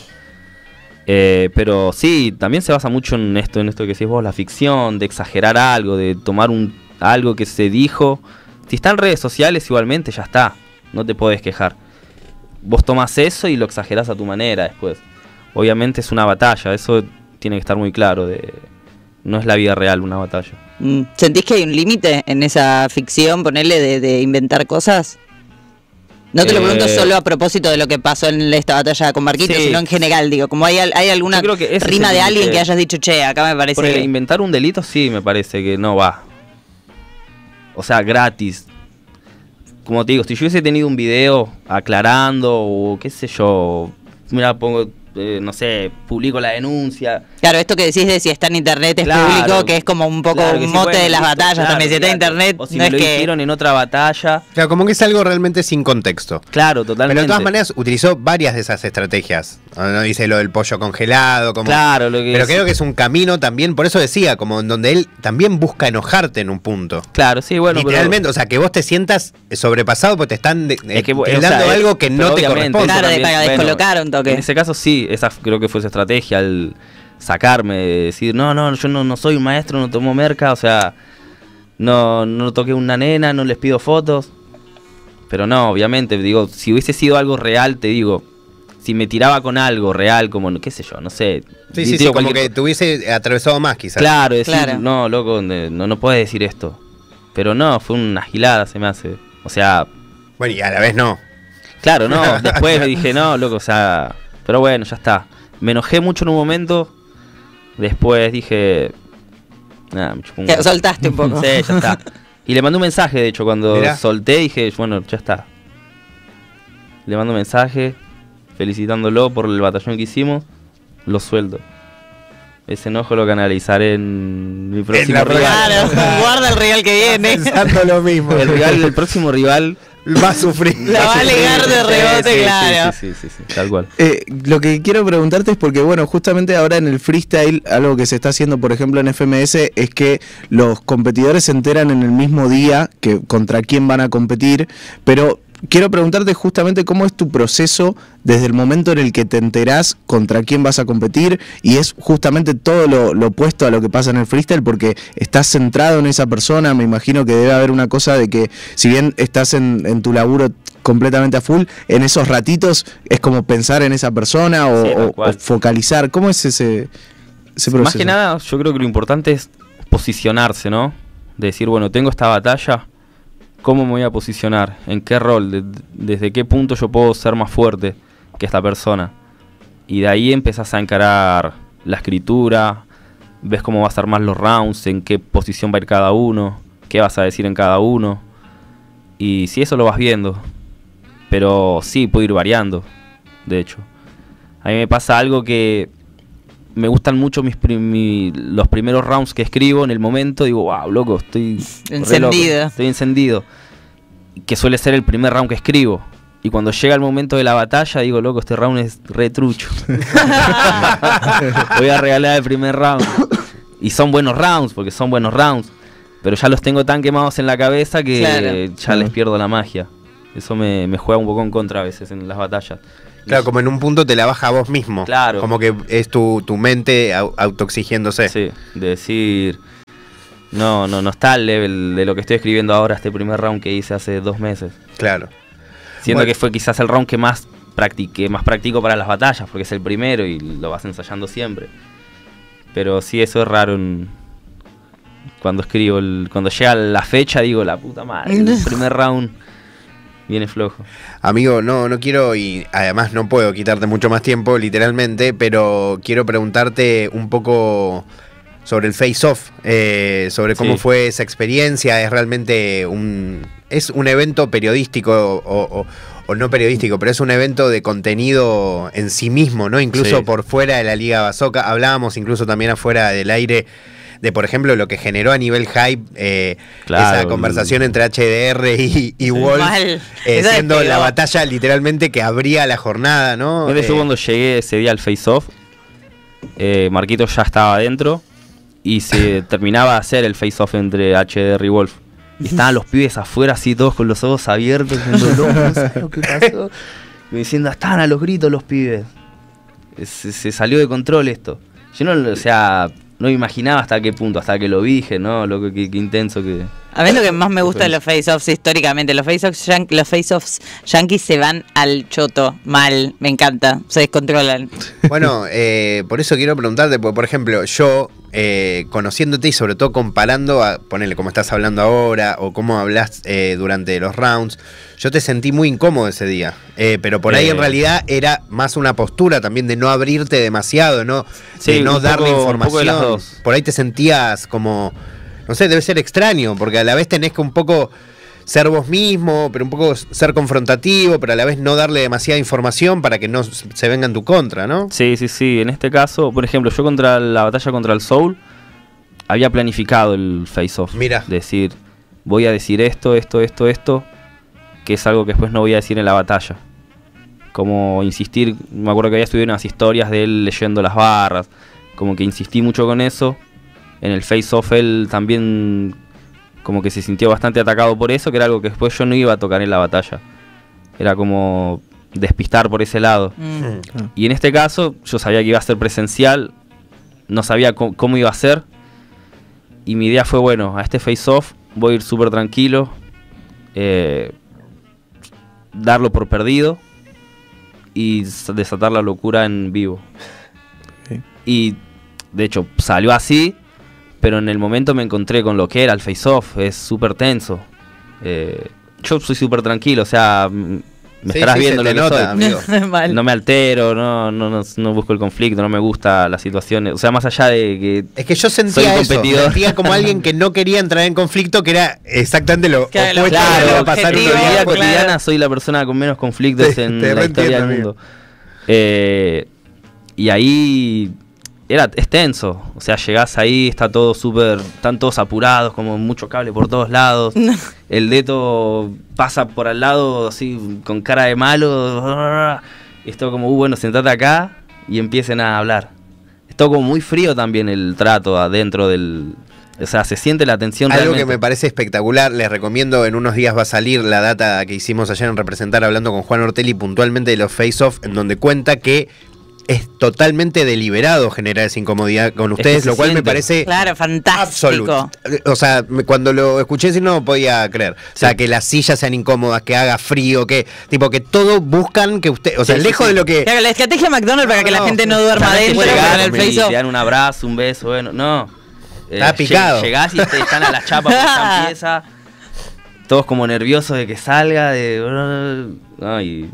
Speaker 4: Eh, pero sí, también se basa mucho en esto, en esto que decís vos, la ficción, de exagerar algo, de tomar un algo que se dijo. Si está en redes sociales, igualmente ya está, no te puedes quejar. Vos tomás eso y lo exagerás a tu manera después. Obviamente es una batalla, eso tiene que estar muy claro. De, no es la vida real una batalla.
Speaker 3: Mm, ¿Sentís que hay un límite en esa ficción, ponerle de, de inventar cosas? No te lo
Speaker 4: Eh,
Speaker 3: pregunto solo a propósito de lo que pasó en esta batalla con Marquitos,
Speaker 4: Sí.
Speaker 3: sino en general, digo, como hay, hay alguna
Speaker 4: creo que
Speaker 3: rima de alguien que hayas dicho, che, acá me parece
Speaker 4: Porque
Speaker 3: que...
Speaker 4: inventar un delito sí me parece que no va. O sea, gratis. Como te digo, si yo hubiese tenido un video aclarando o qué sé yo, mira, pongo, eh, no sé, publico la denuncia.
Speaker 3: Claro, esto que decís de si está en internet es
Speaker 4: Claro.
Speaker 3: público, que es como un poco
Speaker 4: Claro
Speaker 3: un mote de las batallas
Speaker 4: claro,
Speaker 3: también. Si está en internet,
Speaker 4: O si
Speaker 3: no
Speaker 4: me
Speaker 3: es
Speaker 4: lo
Speaker 3: que...
Speaker 4: hicieron en otra batalla.
Speaker 2: Claro, como que es algo realmente sin contexto.
Speaker 4: Claro, totalmente.
Speaker 2: Pero de todas maneras utilizó varias de esas estrategias. No, dice lo del pollo congelado, como.
Speaker 4: Claro, lo que
Speaker 2: Pero
Speaker 4: es-
Speaker 2: creo que es un camino también, por eso decía, como en donde él también busca enojarte en un punto.
Speaker 4: Claro, sí, bueno. pero-
Speaker 2: Literalmente, o sea, que vos te sientas sobrepasado porque te están de-
Speaker 4: Es que,
Speaker 2: eh, dando
Speaker 4: sea,
Speaker 2: algo que
Speaker 4: pero
Speaker 2: no te corresponde.
Speaker 3: Claro, de
Speaker 4: también,
Speaker 3: para descolocar un toque.
Speaker 4: En ese caso sí, esa creo que fue su estrategia, el sacarme, de decir, no, no, yo no, no soy un maestro, no tomo merca, o sea, no, no toqué una nena, no les pido fotos. Pero no, obviamente, digo, si hubiese sido algo real, te digo, si me tiraba con algo real, como, qué sé yo, no sé.
Speaker 2: Sí, sí, sí, como
Speaker 4: cualquier
Speaker 2: que te hubiese atravesado más quizás.
Speaker 4: Claro, decir,
Speaker 3: Claro.
Speaker 4: no, loco, no, no puedes decir esto. Pero no, fue una gilada, se me hace. O sea,
Speaker 2: Bueno, y a la vez no.
Speaker 4: claro, no, <laughs> después me dije, no, loco, o sea, pero bueno, ya está. Me enojé mucho en un momento, después dije, nada, me chupó un
Speaker 3: soltaste un poco. <laughs>
Speaker 4: Sí, ya está. Y le mandé un mensaje, de hecho, cuando
Speaker 2: Mirá.
Speaker 4: solté, dije, bueno, ya está. Le mando un mensaje felicitándolo por el batallón que hicimos, lo sueldo. Ese enojo lo canalizaré en mi próximo
Speaker 2: la
Speaker 4: rival. <laughs>
Speaker 3: Claro, guarda el real que viene. <laughs>
Speaker 2: Pensando lo mismo.
Speaker 4: El rival, el próximo rival. <laughs>
Speaker 2: va a sufrir.
Speaker 3: La va a ligar de rebote,
Speaker 4: sí, sí,
Speaker 3: claro.
Speaker 4: Sí, sí, sí, sí, tal cual.
Speaker 5: Eh, lo que quiero preguntarte es porque, bueno, justamente ahora en el freestyle, algo que se está haciendo, por ejemplo, en FMS, es que los competidores se enteran en el mismo día que contra quién van a competir, pero quiero preguntarte justamente cómo es tu proceso desde el momento en el que te enterás contra quién vas a competir y es justamente todo lo, lo opuesto a lo que pasa en el freestyle porque estás centrado en esa persona, me imagino que debe haber una cosa de que si bien estás en, en tu laburo completamente a full, en esos ratitos es como pensar en esa persona
Speaker 4: Sí,
Speaker 5: o focalizar, ¿cómo es ese, ese proceso?
Speaker 4: Más que nada, yo creo que lo importante es posicionarse, ¿no? De decir, bueno, tengo esta batalla, ¿cómo me voy a posicionar? ¿En qué rol? De- ¿Desde qué punto yo puedo ser más fuerte que esta persona? Y de ahí empezás a encarar la escritura, ves cómo vas a armar los rounds, en qué posición va a ir cada uno, qué vas a decir en cada uno. Y si eso lo vas viendo. Pero sí, puede ir variando, de hecho. A mí me pasa algo que me gustan mucho mis prim- mi- los primeros rounds que escribo en el momento. Digo, wow, loco, estoy loco,
Speaker 3: Encendido.
Speaker 4: estoy encendido. Que suele ser el primer round que escribo. Y cuando llega el momento de la batalla, digo, loco, este round es retrucho. <laughs> Voy a regalar el primer round. Y son buenos rounds, porque son buenos rounds. Pero ya los tengo tan quemados en la cabeza que
Speaker 3: Claro.
Speaker 4: ya les pierdo la magia. Eso me, me juega un poco en contra a veces en las batallas.
Speaker 2: Claro, como en un punto te la baja a vos mismo.
Speaker 4: Claro.
Speaker 2: Como que es tu, tu mente au- autoexigiéndose.
Speaker 4: Sí, de decir, no, no, no está al level de lo que estoy escribiendo ahora, este primer round que hice hace dos meses.
Speaker 2: Claro.
Speaker 4: Siendo
Speaker 2: Bueno.
Speaker 4: que fue quizás el round que más practiqué, más practico para las batallas, porque es el primero y lo vas ensayando siempre. Pero sí, eso es raro en- cuando escribo. el- cuando llega la fecha, digo, la puta madre, el <laughs> primer round viene flojo.
Speaker 2: Amigo, no, no quiero y además no puedo quitarte mucho más tiempo, literalmente, pero quiero preguntarte un poco sobre el face-off, eh, sobre cómo
Speaker 4: Sí.
Speaker 2: fue esa experiencia. Es realmente un. Es un evento periodístico o, o- o no periodístico, pero es un evento de contenido en sí mismo, ¿no? Incluso
Speaker 4: Sí.
Speaker 2: por fuera de la Liga Basoca. Hablábamos incluso también afuera del aire de, por ejemplo, lo que generó a nivel hype eh,
Speaker 4: Claro,
Speaker 2: esa conversación entre HDR y, y Wolf,
Speaker 3: Mal.
Speaker 2: eh, siendo la batalla literalmente que abría la jornada, ¿no?
Speaker 4: Entonces, yo
Speaker 2: Eh,
Speaker 4: cuando llegué ese día al face-off, eh, Marquito ya estaba adentro y se <laughs> terminaba de hacer el face-off entre HDR y Wolf. Y estaban los pibes afuera así todos con los ojos abiertos, diciendo, "No, no sabes lo que pasó. <laughs> Y diciendo, estaban a los gritos los pibes. Se, se salió de control esto. Yo no, o sea, no imaginaba hasta qué punto, hasta que lo vi, dije, no, loco, qué, qué intenso que...
Speaker 3: A mí lo que más me gusta de los face-offs históricamente, los face-offs yan- los face-offs yankees se van al choto, mal, me encanta, se descontrolan.
Speaker 2: Bueno, eh, por eso quiero preguntarte, porque por ejemplo, yo, eh, conociéndote y sobre todo comparando a, ponele como estás hablando ahora o cómo hablas eh, durante los rounds, yo te sentí muy incómodo ese día. Eh, pero por ahí
Speaker 4: Eh.
Speaker 2: en realidad era más una postura también de no abrirte demasiado, ¿no?
Speaker 4: Sí,
Speaker 2: de no darle
Speaker 4: poco-
Speaker 2: información. Por ahí te sentías como, no sé, debe ser extraño, porque a la vez tenés que un poco ser vos mismo, pero un poco ser confrontativo, pero a la vez no darle demasiada información para que no se venga en tu contra, ¿no?
Speaker 4: Sí, sí, sí. En este caso, por ejemplo, yo contra la batalla contra el Soul había planificado el face-off.
Speaker 2: Mira.
Speaker 4: Decir, voy a decir esto, esto, esto, esto, que es algo que después no voy a decir en la batalla. Como insistir, me acuerdo que había estudiado unas historias de él leyendo las barras, como que insistí mucho con eso. En el face-off él también como que se sintió bastante atacado por eso, que era algo que después yo no iba a tocar en la batalla. Era como despistar por ese lado.
Speaker 3: Mm.
Speaker 4: Y en este caso, yo sabía que iba a ser presencial, no sabía cómo, iba a ser. Y mi idea fue, bueno, a este face-off voy a ir súper tranquilo, eh, darlo por perdido y desatar la locura en vivo. Y de hecho salió así, pero en el momento me encontré con lo que era el face-off, es súper tenso. Eh, yo soy súper tranquilo, o sea, me
Speaker 2: Sí,
Speaker 4: estarás
Speaker 2: sí,
Speaker 4: viendo lo que
Speaker 2: nota,
Speaker 4: soy.
Speaker 2: amigo. <laughs>
Speaker 4: No me altero, no, no, no, no busco el conflicto, no me gusta las situaciones. O sea, más allá de que.
Speaker 2: Es que yo
Speaker 4: Soy
Speaker 2: sentía eso,
Speaker 4: competidor.
Speaker 2: sentía como alguien que no quería entrar en conflicto, que era exactamente lo
Speaker 3: Claro, claro,
Speaker 2: que va a pasar
Speaker 4: en
Speaker 2: un
Speaker 4: mi
Speaker 3: objetivo,
Speaker 2: día.
Speaker 4: vida
Speaker 3: claro.
Speaker 4: cotidiana soy la persona con menos conflictos
Speaker 2: Te-
Speaker 4: en
Speaker 2: te
Speaker 4: la historia del mundo. Eh, y ahí era, es tenso. O sea, llegás ahí, está todo súper. Están todos apurados, como mucho cable por todos lados. El dedo pasa por al lado así con cara de malo. Y es todo como, uh, bueno, sentate acá y empiecen a hablar. Es todo como muy frío también el trato adentro del. O sea, se siente la tensión
Speaker 2: Algo
Speaker 4: realmente.
Speaker 2: que me parece espectacular, les recomiendo, en unos días va a salir la data que hicimos ayer en Representar hablando con Juan Ortelli puntualmente de los face-off, en donde cuenta que es totalmente deliberado generar esa incomodidad con ustedes, lo cual me parece
Speaker 3: Claro, fantástico.
Speaker 2: absoluto. O sea, cuando lo escuché decir no podía creer. O sea,
Speaker 4: Sí.
Speaker 2: que las sillas sean incómodas, que haga frío, que tipo que todo buscan que usted, o sea,
Speaker 4: Sí, sí,
Speaker 2: lejos
Speaker 4: sí.
Speaker 2: de lo que
Speaker 3: Claro, la estrategia McDonald's para
Speaker 2: No,
Speaker 3: que la
Speaker 2: no,
Speaker 3: gente no duerma adentro el
Speaker 4: te dan un abrazo, un beso, bueno, no. Eh,
Speaker 2: Está picado.
Speaker 4: lleg- Llegás y te están a las chapas porque ya empieza. <laughs> Todos como nerviosos de que salga, de. No, y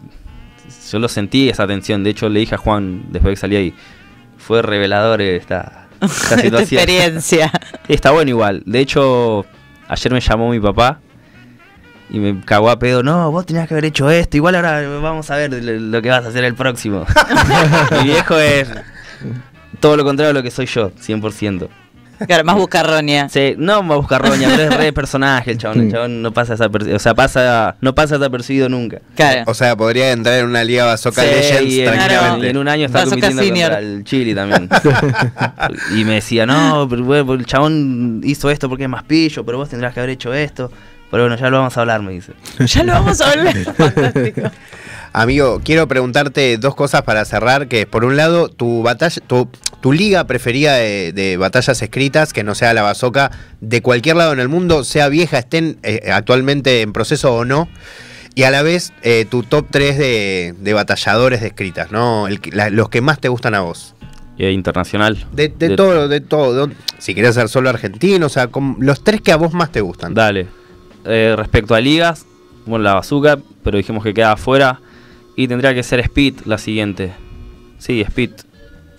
Speaker 4: yo lo sentí esa tensión. De hecho, le dije a Juan después que salí ahí. Fue revelador esta, <laughs> esta
Speaker 3: Esta
Speaker 4: situación.
Speaker 3: experiencia.
Speaker 4: Está bueno igual. De hecho, ayer me llamó mi papá y me cagó a pedo. No, vos tenías que haber hecho esto. Igual ahora vamos a ver lo lo que vas a hacer el próximo. <laughs> mi viejo es todo lo contrario a lo que soy yo, 100%.
Speaker 3: Claro, más buscarronia.
Speaker 4: Sí, no va a buscar roña, pero es re <laughs> personaje el chabón. El chabón no pasa desapercibido. O sea, pasa, no pasa desapercibido nunca.
Speaker 3: Claro.
Speaker 2: O sea, podría entrar en una liga Bazooka
Speaker 4: Sí,
Speaker 2: Legends
Speaker 4: y en,
Speaker 2: tranquilamente.
Speaker 4: y en un año
Speaker 3: Bazooka
Speaker 4: compitiendo contra el Chile también. <laughs> y me decía, no, pero bueno, el chabón hizo esto porque es más pillo, pero vos tendrás que haber hecho esto. Pero bueno, ya lo vamos a hablar, me dice.
Speaker 3: Ya lo vamos a hablar. <laughs> Fantástico.
Speaker 2: Amigo, quiero preguntarte dos cosas para cerrar, que por un lado, tu batalla, tu, tu liga preferida de, de batallas escritas, que no sea la Bazooka, de cualquier lado en el mundo, sea vieja, estén eh, actualmente en proceso o no, y a la vez eh, tu top 3 de, de batalladores de escritas, ¿no? El la- los que más te gustan a vos.
Speaker 4: Eh, internacional.
Speaker 2: De, de todo, de todo. Si querés ser solo argentino, o sea, con los tres que a vos más te gustan.
Speaker 4: Dale. Eh, respecto a ligas, bueno, la bazooka, pero dijimos que queda afuera. Y tendría que ser Speed la siguiente. Sí, Speed.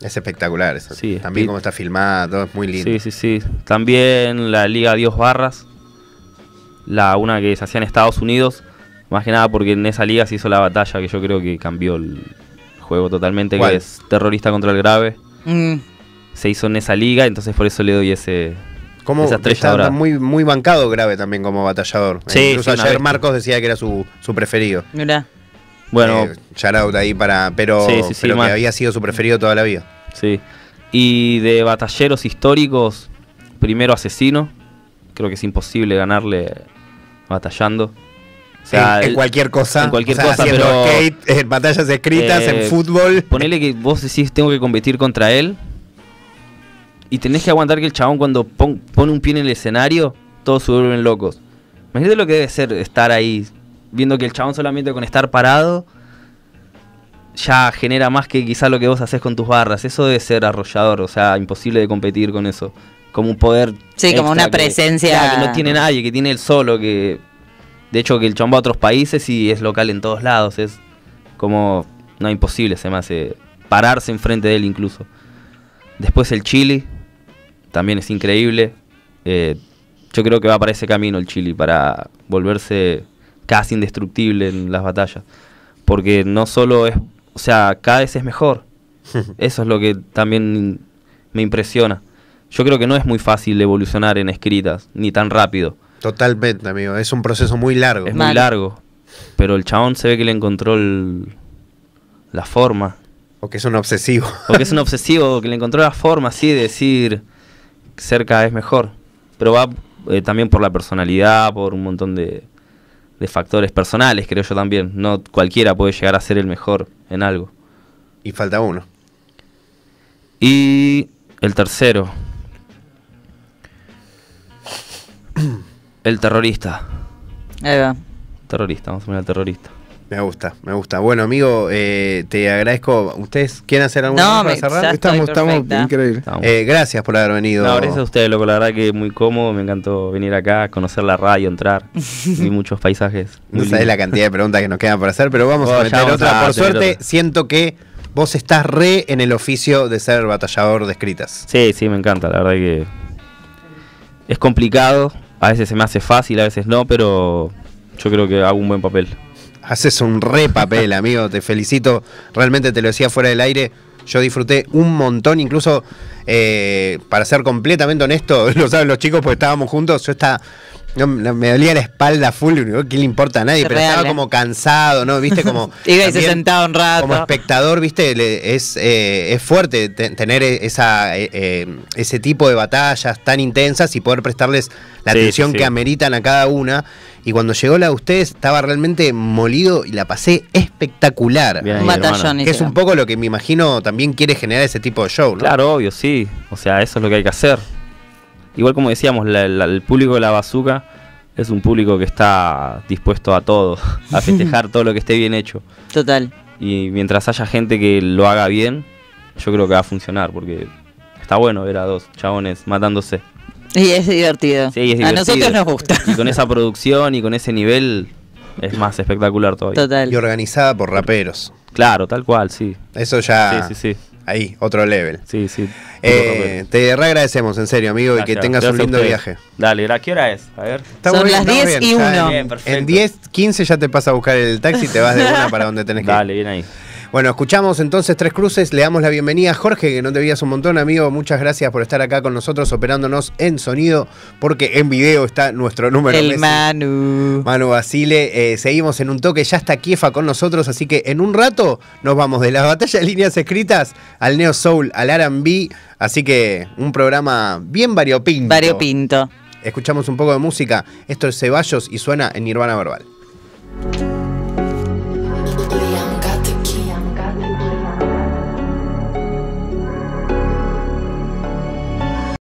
Speaker 2: Es espectacular eso.
Speaker 4: Sí,
Speaker 2: También
Speaker 4: Speed.
Speaker 2: como está filmada, todo es muy lindo.
Speaker 4: Sí, sí, sí. También la Liga Dios Barras. La una que se hacía en Estados Unidos. Más que nada porque en esa liga se hizo la batalla que yo creo que cambió el juego totalmente,
Speaker 2: ¿Cuál?
Speaker 4: que es terrorista contra el grave.
Speaker 3: Mm,
Speaker 4: Se hizo en esa liga, entonces por eso le doy ese...
Speaker 2: Como
Speaker 4: Esa estrella
Speaker 2: está muy, muy bancado grave también como batallador.
Speaker 4: Sí,
Speaker 2: Incluso
Speaker 4: sí,
Speaker 2: ayer. Marcos decía que era su, su preferido.
Speaker 3: mirá.
Speaker 4: Bueno,
Speaker 2: Eh, shout out ahí para. Pero,
Speaker 4: Sí, sí, sí,
Speaker 2: pero que había sido su preferido toda la vida.
Speaker 4: sí. Y de batalleros históricos, primero Asesino. Creo que es imposible ganarle batallando. O sea,
Speaker 2: en, cualquier cosa.
Speaker 4: en cualquier
Speaker 2: o sea,
Speaker 4: cosa, pero-
Speaker 2: skate, en batallas escritas,
Speaker 4: Eh,
Speaker 2: en fútbol.
Speaker 4: Ponele que vos decís tengo que competir contra él y tenés que aguantar que el chabón cuando pon- pone un pie en el escenario, todos se vuelven locos. Imagínate lo que debe ser estar ahí, viendo que el chabón solamente con estar parado ya genera más que quizá lo que vos haces con tus barras. Eso debe ser arrollador, o sea, imposible de competir con eso. Como un poder...
Speaker 3: Sí, como una
Speaker 4: que-
Speaker 3: presencia-
Speaker 4: claro, que no tiene nadie, que tiene él solo, que... De hecho, que el chabón va a otros países y es local en todos lados. Es como... No, imposible, se me hace pararse enfrente de él incluso. Después el Chile, también es increíble. Eh, yo creo que va para ese camino el Chile, para volverse casi indestructible en las batallas. Porque no solo es, o sea, cada vez es mejor. <laughs> Eso es lo que también me impresiona. Yo creo que no es muy fácil evolucionar en escritas, ni tan rápido.
Speaker 2: Totalmente, amigo. Es un proceso muy largo.
Speaker 4: Es
Speaker 3: Mal.
Speaker 4: muy largo. Pero el chabón se ve que le encontró el- la forma.
Speaker 2: Porque es un obsesivo.
Speaker 4: Porque es un <laughs> obsesivo que le encontró la forma así de decir ser cada vez mejor. Pero va eh, también por la personalidad, por un montón de, de factores personales, creo yo también. No cualquiera puede llegar a ser el mejor en algo.
Speaker 2: Y falta uno.
Speaker 4: Y el tercero. El terrorista.
Speaker 3: Ahí va.
Speaker 4: Terrorista, vamos a poner al terrorista.
Speaker 2: Me gusta, me gusta. Bueno, amigo, eh, te agradezco. ¿Ustedes quieren hacer algo
Speaker 3: No,
Speaker 2: más para
Speaker 3: me-
Speaker 2: cerrar?
Speaker 3: ya-
Speaker 5: Estamos,
Speaker 3: estoy
Speaker 5: estamos increíbles.
Speaker 4: Estamos.
Speaker 2: Eh, gracias por haber venido.
Speaker 4: No, gracias a ustedes, loco. La verdad que muy cómodo. Me encantó venir acá, conocer la radio, entrar. <laughs> Vi muchos paisajes.
Speaker 2: No sabés la cantidad de preguntas que nos quedan por hacer, pero vamos
Speaker 4: Oh,
Speaker 2: a meter
Speaker 4: vamos
Speaker 2: otra.
Speaker 4: a
Speaker 2: Por suerte,
Speaker 4: otra.
Speaker 2: siento que vos estás re en el oficio de ser batallador de escritas.
Speaker 4: Sí, sí, me encanta. La verdad que es complicado. A veces se me hace fácil, a veces no, pero yo creo que hago un buen papel.
Speaker 2: Haces un re papel, <laughs> amigo. Te felicito. Realmente te lo decía fuera del aire. Yo disfruté un montón, incluso eh, para ser completamente honesto, <laughs> lo saben los chicos porque estábamos juntos. Yo estaba. No, no, me dolía la espalda full, ¿qué le importa a nadie?
Speaker 3: Es
Speaker 2: Pero
Speaker 3: real,
Speaker 2: estaba
Speaker 3: ¿eh?
Speaker 2: como cansado, ¿no? ¿Viste? Como. <laughs>
Speaker 3: Iba y se
Speaker 2: también
Speaker 3: sentaba un rato.
Speaker 2: Como espectador, ¿viste? Le- es, eh, es fuerte te- tener esa, eh, eh, ese tipo de batallas tan intensas y poder prestarles la
Speaker 4: Sí,
Speaker 2: atención
Speaker 4: sí,
Speaker 2: que ameritan a cada una. Y cuando llegó la de ustedes, estaba realmente molido y la pasé espectacular.
Speaker 4: Bien
Speaker 3: Un batallón.
Speaker 2: Que es un poco lo que me imagino también quiere generar ese tipo de show, ¿no?
Speaker 4: Claro, obvio, sí. O sea, eso es lo que hay que hacer. Igual como decíamos, la- la- el público de la bazooka es un público que está dispuesto a todo, a <laughs> festejar todo lo que esté bien hecho.
Speaker 3: Total.
Speaker 4: Y mientras haya gente que lo haga bien, yo creo que va a funcionar, porque está bueno ver a dos chabones matándose.
Speaker 3: Y es divertido.
Speaker 4: Sí, es
Speaker 3: A
Speaker 4: divertido.
Speaker 3: nosotros nos gusta.
Speaker 4: Y con esa producción y con ese nivel es más espectacular todavía.
Speaker 3: Total.
Speaker 2: Y organizada por raperos.
Speaker 4: Claro, tal cual, sí.
Speaker 2: Eso ya.
Speaker 4: Sí, sí, sí.
Speaker 2: Ahí, otro level.
Speaker 4: Sí, sí.
Speaker 2: Eh, te re agradecemos, en serio, amigo, y que
Speaker 4: Gracias,
Speaker 2: tengas un
Speaker 4: gracias
Speaker 2: lindo viaje.
Speaker 4: Dale, ¿a ¿qué hora es? A ver.
Speaker 2: Estamos
Speaker 3: Son las
Speaker 2: estamos
Speaker 3: 10 y
Speaker 2: ya
Speaker 3: uno.
Speaker 2: en-
Speaker 4: Bien, perfecto.
Speaker 2: En 10, 15 ya te pasa a buscar el taxi y te vas de una <laughs> para donde tenés que ir.
Speaker 4: Dale, bien ahí.
Speaker 2: Bueno, escuchamos entonces Tres Cruces, le damos la bienvenida a Jorge, que no te veías un montón, amigo. Muchas gracias por estar acá con nosotros operándonos en sonido, porque en video está nuestro número.
Speaker 3: El
Speaker 2: Messi.
Speaker 3: Manu.
Speaker 2: Manu Basile, eh, seguimos en un toque, ya está Kiefa con nosotros, así que en un rato nos vamos de la batalla de líneas escritas al Neo Soul, al R&B, así que un programa bien variopinto.
Speaker 3: Variopinto.
Speaker 2: Escuchamos un poco de música, esto es Ceballos y suena en Nirvana Verbal.